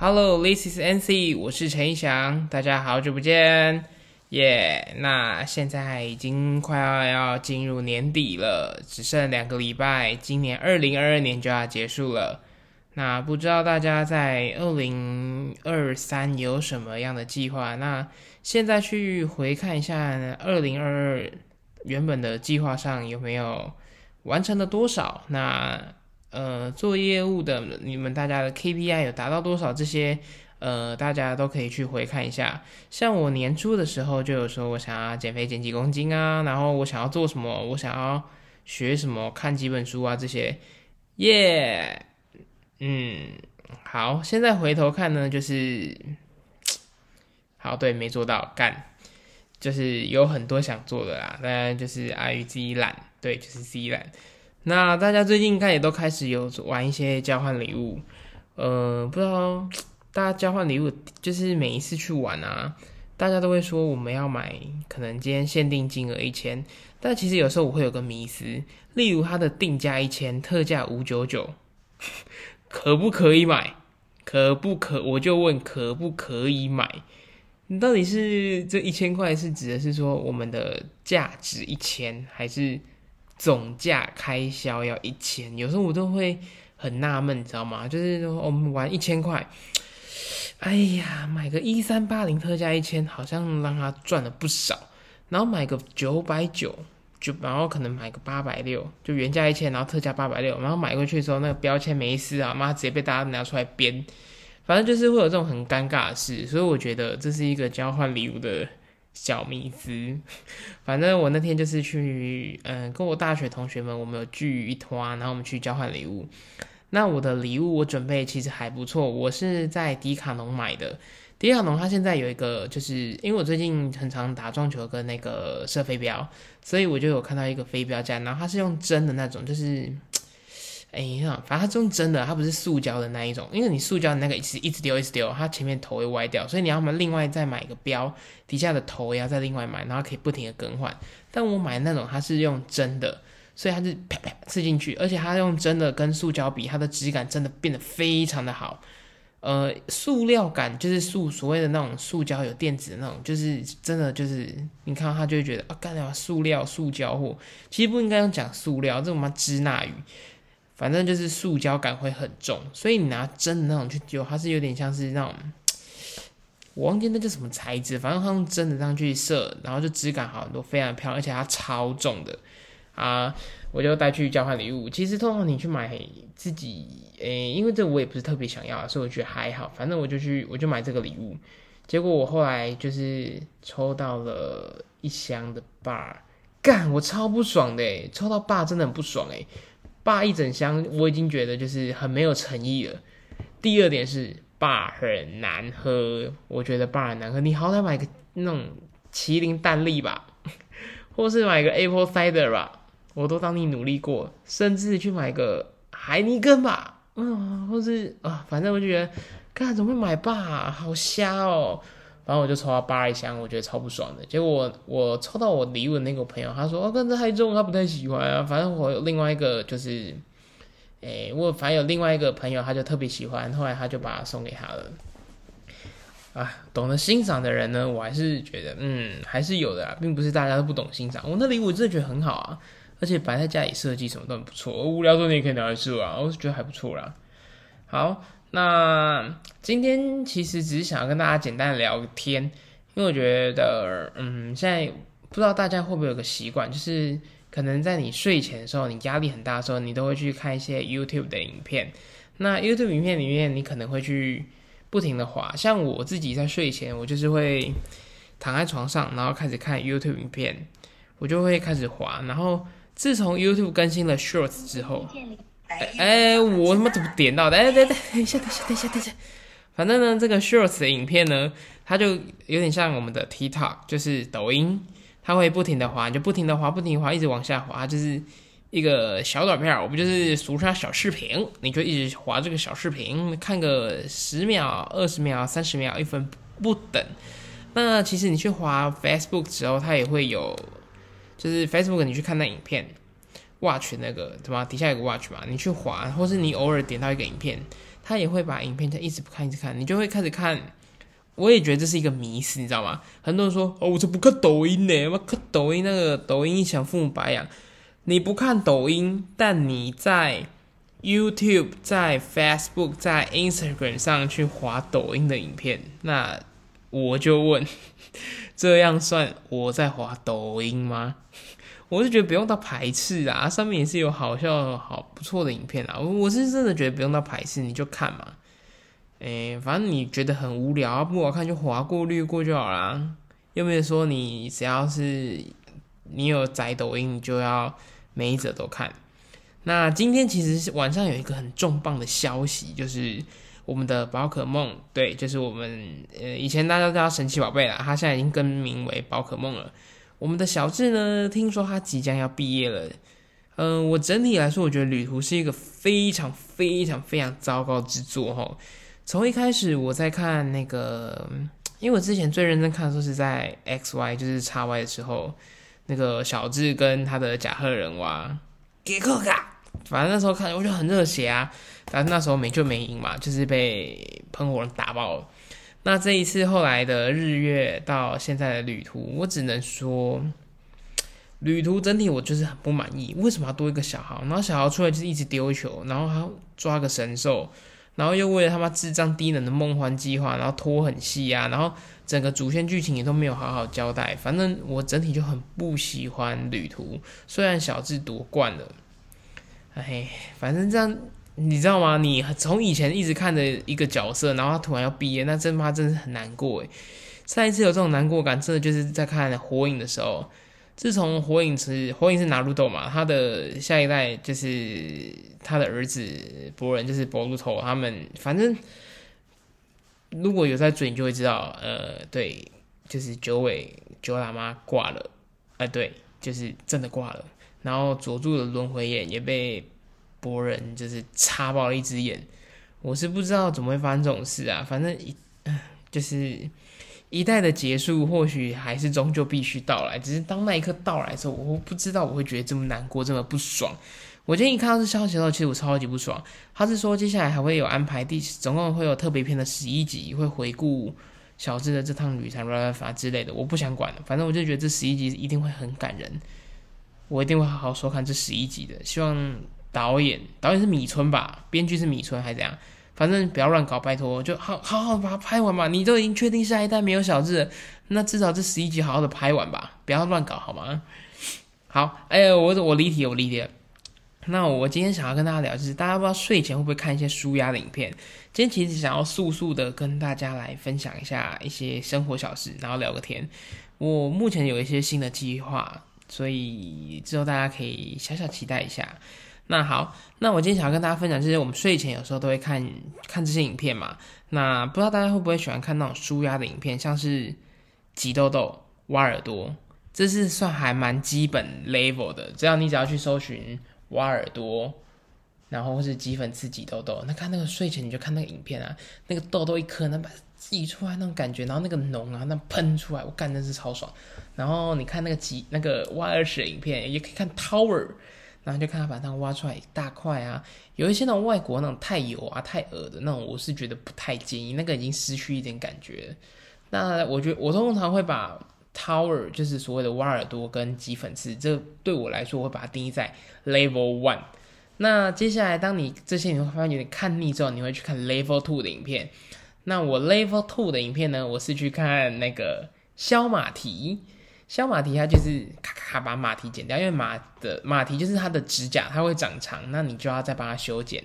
Hello, this is NC，我是陈一翔，大家好久不见，耶！那现在已经快要要进入年底了，只剩两个礼拜，今年二零二二年就要结束了。那不知道大家在二零二三有什么样的计划？那现在去回看一下二零二二原本的计划上有没有完成了多少？那呃，做业务的你们大家的 KPI 有达到多少？这些呃，大家都可以去回看一下。像我年初的时候就有说，我想要减肥减几公斤啊，然后我想要做什么，我想要学什么，看几本书啊这些。耶，嗯，好，现在回头看呢，就是好，对，没做到，干，就是有很多想做的啦，当然就是碍于自己懒，对，就是自己懒。那大家最近应该也都开始有玩一些交换礼物，呃，不知道大家交换礼物就是每一次去玩啊，大家都会说我们要买，可能今天限定金额一千，但其实有时候我会有个迷思，例如它的定价一千，特价五九九，可不可以买？可不可？我就问可不可以买？你到底是这一千块是指的是说我们的价值一千，还是？总价开销要一千，有时候我都会很纳闷，你知道吗？就是说我们玩一千块，哎呀，买个一三八零特价一千，好像让他赚了不少。然后买个九百九，就然后可能买个八百六，就原价一千，然后特价八百六，然后买过去的时候那个标签没撕啊，妈直接被大家拿出来编，反正就是会有这种很尴尬的事。所以我觉得这是一个交换礼物的。小迷思，反正我那天就是去，嗯，跟我大学同学们，我们有聚一团，然后我们去交换礼物。那我的礼物我准备其实还不错，我是在迪卡侬买的。迪卡侬它现在有一个，就是因为我最近很常打撞球跟那个射飞镖，所以我就有看到一个飞镖架，然后它是用真的那种，就是。哎呀，反正它是用真的，它不是塑胶的那一种。因为你塑胶的那个是一直丢一直丢，它前面头会歪掉，所以你要么另外再买一个标，底下的头也要再另外买，然后可以不停的更换。但我买那种它是用真的，所以它是啪啪刺进去，而且它用真的跟塑胶比，它的质感真的变得非常的好。呃，塑料感就是塑所谓的那种塑胶有电子的那种，就是真的就是你看到它就会觉得啊，干了塑料塑胶货，其实不应该用讲塑料，这种嘛支那语。反正就是塑胶感会很重，所以你拿真的那种去丢，它是有点像是那种，我忘记那叫什么材质，反正它用真的这样去射，然后就质感好很多，非常漂亮，而且它超重的啊！我就带去交换礼物。其实通常你去买自己，诶，因为这我也不是特别想要，所以我觉得还好。反正我就去，我就买这个礼物。结果我后来就是抽到了一箱的爸，干，我超不爽的，抽到爸真的很不爽诶。爸一整箱，我已经觉得就是很没有诚意了。第二点是爸很难喝，我觉得爸很难喝。你好歹买个那种麒麟蛋力吧，或是买个 Apple Cider 吧，我都当你努力过。甚至去买个海尼根吧，嗯，或是啊，反正我就觉得，干怎么会买爸，好瞎哦。然后我就抽到八一箱，我觉得超不爽的。结果我抽到我礼物的那个朋友，他说：“哦，跟这太重，他不太喜欢啊。”反正我有另外一个就是，诶，我反正有另外一个朋友，他就特别喜欢，后来他就把它送给他了。啊，懂得欣赏的人呢，我还是觉得，嗯，还是有的啊，并不是大家都不懂欣赏。我那礼物真的觉得很好啊，而且摆在家里设计什么都很不错。无聊时候你也可以拿来设啊，我是觉得还不错啦。好。那今天其实只是想要跟大家简单的聊天，因为我觉得，嗯，现在不知道大家会不会有个习惯，就是可能在你睡前的时候，你压力很大的时候，你都会去看一些 YouTube 的影片。那 YouTube 影片里面，你可能会去不停的滑。像我自己在睡前，我就是会躺在床上，然后开始看 YouTube 影片，我就会开始滑。然后自从 YouTube 更新了 Shorts 之后。哎，我他妈怎么点到的？哎，等等等一下，等一下，等一下，等一下。反正呢，这个 Shorts 的影片呢，它就有点像我们的 TikTok，就是抖音，它会不停的滑，就不停的滑，不停的滑，一直往下滑，就是一个小短片。我们就是俗称小视频，你就一直滑这个小视频，看个十秒、二十秒、三十秒、一分不等。那其实你去滑 Facebook 之后，它也会有，就是 Facebook 你去看那影片。Watch 那个对吧？底下有个 watch 嘛，你去滑，或是你偶尔点到一个影片，他也会把影片再一直不看一直看，你就会开始看。我也觉得这是一个迷思，你知道吗？很多人说哦，我这不看抖音呢，我看抖音那个抖音想父母白养。你不看抖音，但你在 YouTube、在 Facebook、在 Instagram 上去滑抖音的影片，那我就问，这样算我在滑抖音吗？我是觉得不用到排斥啊，上面也是有好笑、好不错的影片啊。我是真的觉得不用到排斥，你就看嘛。哎，反正你觉得很无聊不好看就划过滤过就好啦。又没有说你只要是你有载抖音，你就要每一则都看。那今天其实是晚上有一个很重磅的消息，就是我们的宝可梦，对，就是我们呃以前大家都叫神奇宝贝啦，它现在已经更名为宝可梦了。我们的小智呢，听说他即将要毕业了。嗯，我整体来说，我觉得旅途是一个非常非常非常糟糕之作哈。从一开始我在看那个，因为我之前最认真看的时候是在 X Y 就是 X Y 的时候，那个小智跟他的甲贺人蛙给克卡，反正那时候看我就很热血啊。但是那时候没就没赢嘛，就是被喷火人打爆。那这一次后来的日月到现在的旅途，我只能说，旅途整体我就是很不满意。为什么要多一个小号？然后小号出来就是一直丢球，然后还抓个神兽，然后又为了他妈智障低能的梦幻计划，然后拖很细啊，然后整个主线剧情也都没有好好交代。反正我整体就很不喜欢旅途。虽然小智夺冠了，哎，反正这样。你知道吗？你从以前一直看的一个角色，然后他突然要毕业，那真妈真是很难过诶。上一次有这种难过感，真的就是在看火影的时候。自从火影是火影是拿路斗嘛，他的下一代就是他的儿子博人，就是博路头他们。反正如果有在追，你就会知道，呃，对，就是九尾九喇嘛挂了，哎，对，就是真的挂了。然后佐助的轮回眼也被。博人就是插爆了一只眼，我是不知道怎么会发生这种事啊！反正一，就是一代的结束，或许还是终究必须到来。只是当那一刻到来的时候，我不知道我会觉得这么难过，这么不爽。我今天一看到这消息的时候，其实我超级不爽。他是说接下来还会有安排第，总共会有特别篇的十一集，会回顾小智的这趟旅程、拉法之类的。我不想管了，反正我就觉得这十一集一定会很感人，我一定会好好收看这十一集的。希望。导演，导演是米村吧？编剧是米村还是怎样？反正不要乱搞，拜托，就好好好把它拍完嘛。你都已经确定下一代没有小智，那至少这十一集好好的拍完吧，不要乱搞好吗？好，哎，我我离题，我离题。那我今天想要跟大家聊，就是大家不知道睡前会不会看一些舒压的影片？今天其实想要速速的跟大家来分享一下一些生活小事，然后聊个天。我目前有一些新的计划，所以之后大家可以小小期待一下。那好，那我今天想要跟大家分享，就是我们睡前有时候都会看看这些影片嘛。那不知道大家会不会喜欢看那种舒压的影片，像是挤痘痘、挖耳朵，这是算还蛮基本 level 的。只要你只要去搜寻挖耳朵，然后或是挤粉刺、挤痘痘，那看那个睡前你就看那个影片啊，那个痘痘一颗，那把挤出来那种感觉，然后那个脓啊，那喷出来，我干真是超爽。然后你看那个挤那个挖耳屎的影片，也可以看 Tower。然后就看他把它挖出来一大块啊，有一些那种外国那种太油啊、太恶的那种，我是觉得不太建议，那个已经失去一点感觉。那我觉得我通常会把 tower 就是所谓的挖耳朵跟挤粉刺，这对我来说我会把它定义在 level one。那接下来当你这些你会发现有点看腻之后，你会去看 level two 的影片。那我 level two 的影片呢，我是去看那个削马蹄。削马蹄，它就是咔咔把马蹄剪掉，因为马的马蹄就是它的指甲，它会长长，那你就要再帮它修剪。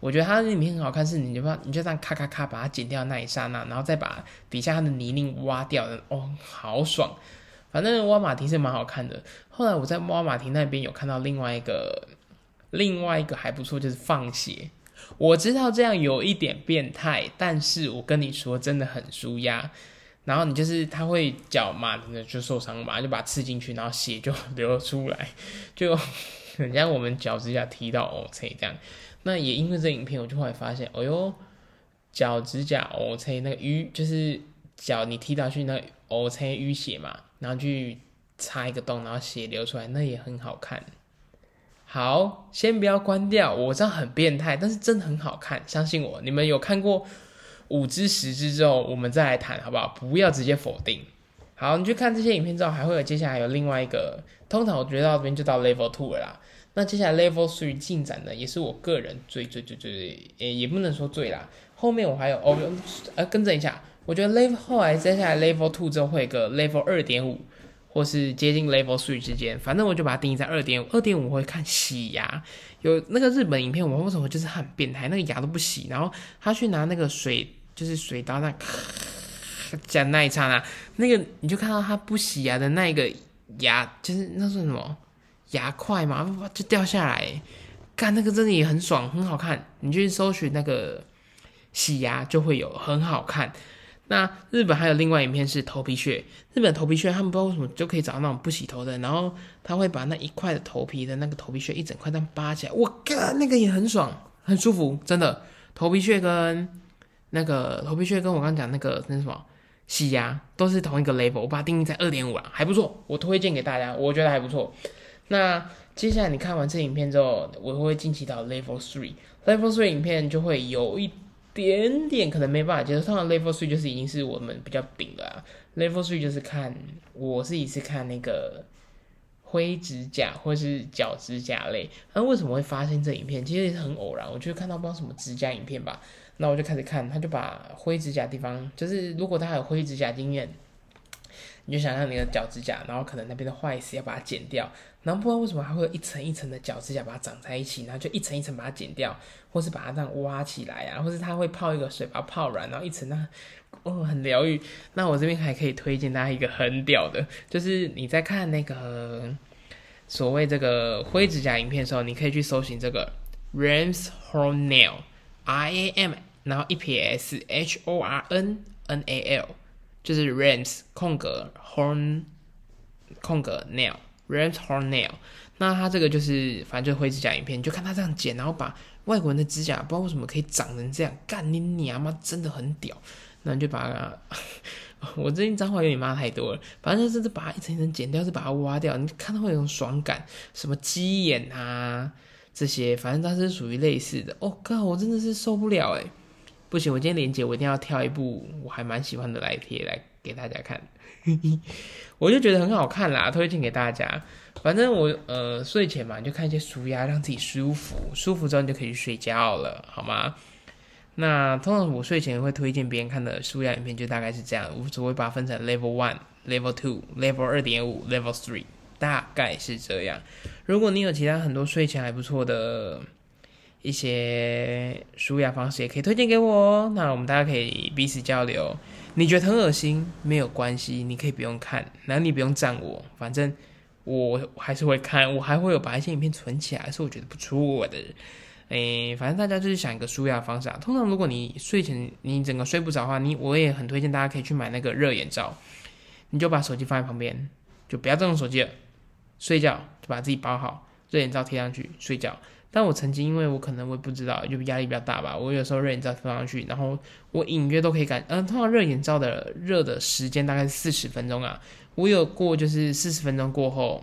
我觉得它里面很好看，是你就把你就这样咔咔咔把它剪掉那一刹那，然后再把底下它的泥泞挖掉的，哦，好爽！反正挖马蹄是蛮好看的。后来我在挖马蹄那边有看到另外一个，另外一个还不错，就是放血。我知道这样有一点变态，但是我跟你说，真的很舒压。然后你就是他会脚嘛，就受伤嘛，就把刺进去，然后血就流出来，就 很像我们脚趾甲踢到 O C 这样。那也因为这影片，我就后来发现，哦哟，脚趾甲 O C 那个淤，就是脚你踢到去那 O C 淤血嘛，然后去插一个洞，然后血流出来，那也很好看。好，先不要关掉，我知道很变态，但是真的很好看，相信我。你们有看过五只十只之后，我们再来谈好不好？不要直接否定。好，你去看这些影片之后，还会有接下来有另外一个，通常我觉得到这边就到 level two 了啦。那接下来 level three 进展呢，也是我个人最最最最，也也不能说最啦。后面我还有哦，呃，更正一下，我觉得 level 后来接下来 level two 之后会有个 level 二点五。或是接近 level three 之间，反正我就把它定义在二点五。二点五会看洗牙，有那个日本影片，我为什么就是很变态，那个牙都不洗，然后他去拿那个水，就是水刀那讲那一刹那，那个你就看到他不洗牙的那一个牙，就是那是什么牙块嘛，就掉下来，看那个真的也很爽，很好看。你去搜寻那个洗牙就会有很好看。那日本还有另外影片是头皮屑，日本头皮屑他们不知道为什么就可以找到那种不洗头的，然后他会把那一块的头皮的那个头皮屑一整块这样扒起来，我靠，那个也很爽，很舒服，真的。头皮屑跟那个头皮屑跟我刚讲那个那什么洗牙都是同一个 level，我把它定义在二点五了，还不错，我推荐给大家，我觉得还不错。那接下来你看完这影片之后，我会进行到 level three，level three 影片就会有一。点点可能没办法接受，通常 level three 就是已经是我们比较顶了啊。level three 就是看，我自己是看那个灰指甲或是脚指甲类。那为什么会发现这影片？其实很偶然，我就看到不知道什么指甲影片吧，那我就开始看，他就把灰指甲地方，就是如果他有灰指甲经验。你就想象你的脚指甲，然后可能那边的坏死要把它剪掉，然后不知道为什么还会有一层一层的脚指甲把它长在一起，然后就一层一层把它剪掉，或是把它这样挖起来啊，或是它会泡一个水把它泡软，然后一层那哦很疗愈。那我这边还可以推荐大家一个很屌的，就是你在看那个所谓这个灰指甲影片的时候，你可以去搜寻这个 Ram's Horn Nail I A M，然后一撇 S H O R N N A L。就是 rams 空格 horn 空格 nail rams horn nail，那它这个就是反正就灰指甲影片，就看他这样剪，然后把外国人的指甲不知道为什么可以长成这样，干你娘妈真的很屌，那你就把它，我最近脏话有点骂太多了，反正就是把它一层一层剪掉，是把它挖掉，你看到会有种爽感，什么鸡眼啊这些，反正它是属于类似的，哦靠，我真的是受不了哎。不行，我今天连接我一定要挑一部我还蛮喜欢的来贴来给大家看，我就觉得很好看啦，推荐给大家。反正我呃睡前嘛，就看一些舒压，让自己舒服，舒服之后你就可以去睡觉了，好吗？那通常我睡前会推荐别人看的舒压影片，就大概是这样，我只会把它分成 level one、level two、level 二点五、level three，大概是这样。如果你有其他很多睡前还不错的。一些舒压方式也可以推荐给我哦，那我们大家可以彼此交流。你觉得很恶心没有关系，你可以不用看，然后你不用赞我，反正我还是会看，我还会有把一些影片存起来，是我觉得不错的。诶，反正大家就是想一个舒压方式啊。通常如果你睡前你整个睡不着的话，你我也很推荐大家可以去买那个热眼罩，你就把手机放在旁边，就不要再用手机了，睡觉就把自己包好，热眼罩贴上去睡觉。但我曾经，因为我可能会不知道，就压力比较大吧。我有时候热眼罩放上去，然后我隐约都可以感，嗯，通常热眼罩的热的时间大概四十分钟啊。我有过，就是四十分钟过后，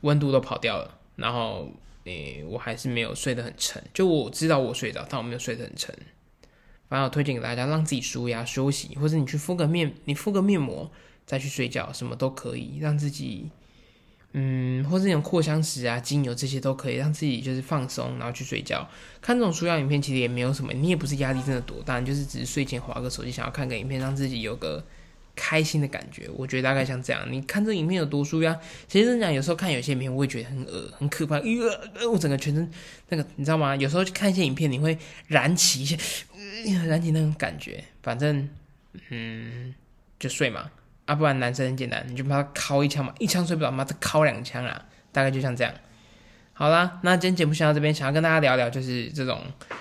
温度都跑掉了，然后诶，我还是没有睡得很沉。就我知道我睡着，但我没有睡得很沉。反正我推荐给大家，让自己舒压休息，或者你去敷个面，你敷个面膜再去睡觉，什么都可以，让自己。嗯，或是那种扩香石啊、精油这些都可以让自己就是放松，然后去睡觉。看这种舒压影片其实也没有什么，你也不是压力真的多大，就是只是睡前划个手机，想要看个影片，让自己有个开心的感觉。我觉得大概像这样。你看这影片有多舒压？其实讲有时候看有些影片，我会觉得很恶、很可怕，呃，我整个全身那个你知道吗？有时候看一些影片，你会燃起一些，燃起那种感觉。反正，嗯，就睡嘛。啊，不然男生很简单，你就把他敲一枪嘛，一枪睡不着，妈再敲两枪啊，大概就像这样。好啦，那今天节目先到这边，想要跟大家聊聊就是这种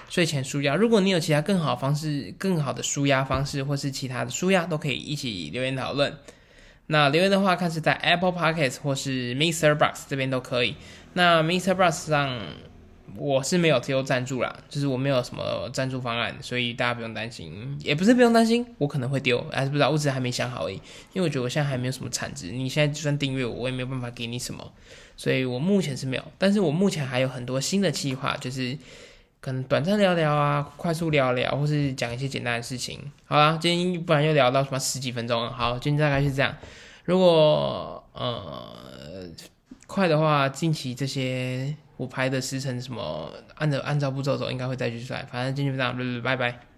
睡前舒压。如果你有其他更好方式、更好的舒压方式，或是其他的舒压，都可以一起留言讨论。那留言的话，看是在 Apple Podcast 或是 Mr. Box 这边都可以。那 Mr. Box 上我是没有丢赞助啦，就是我没有什么赞助方案，所以大家不用担心，也不是不用担心，我可能会丢，还是不知道，我只是还没想好而已。因为我觉得我现在还没有什么产值，你现在就算订阅我，我也没有办法给你什么，所以我目前是没有。但是我目前还有很多新的计划，就是可能短暂聊聊啊，快速聊聊，或是讲一些简单的事情。好啦，今天不然又聊到什么十几分钟。好，今天大概是这样。如果呃快的话，近期这些。我拍的时辰什么，按照按照步骤走，应该会再去出来。反正今天就这样，拜拜。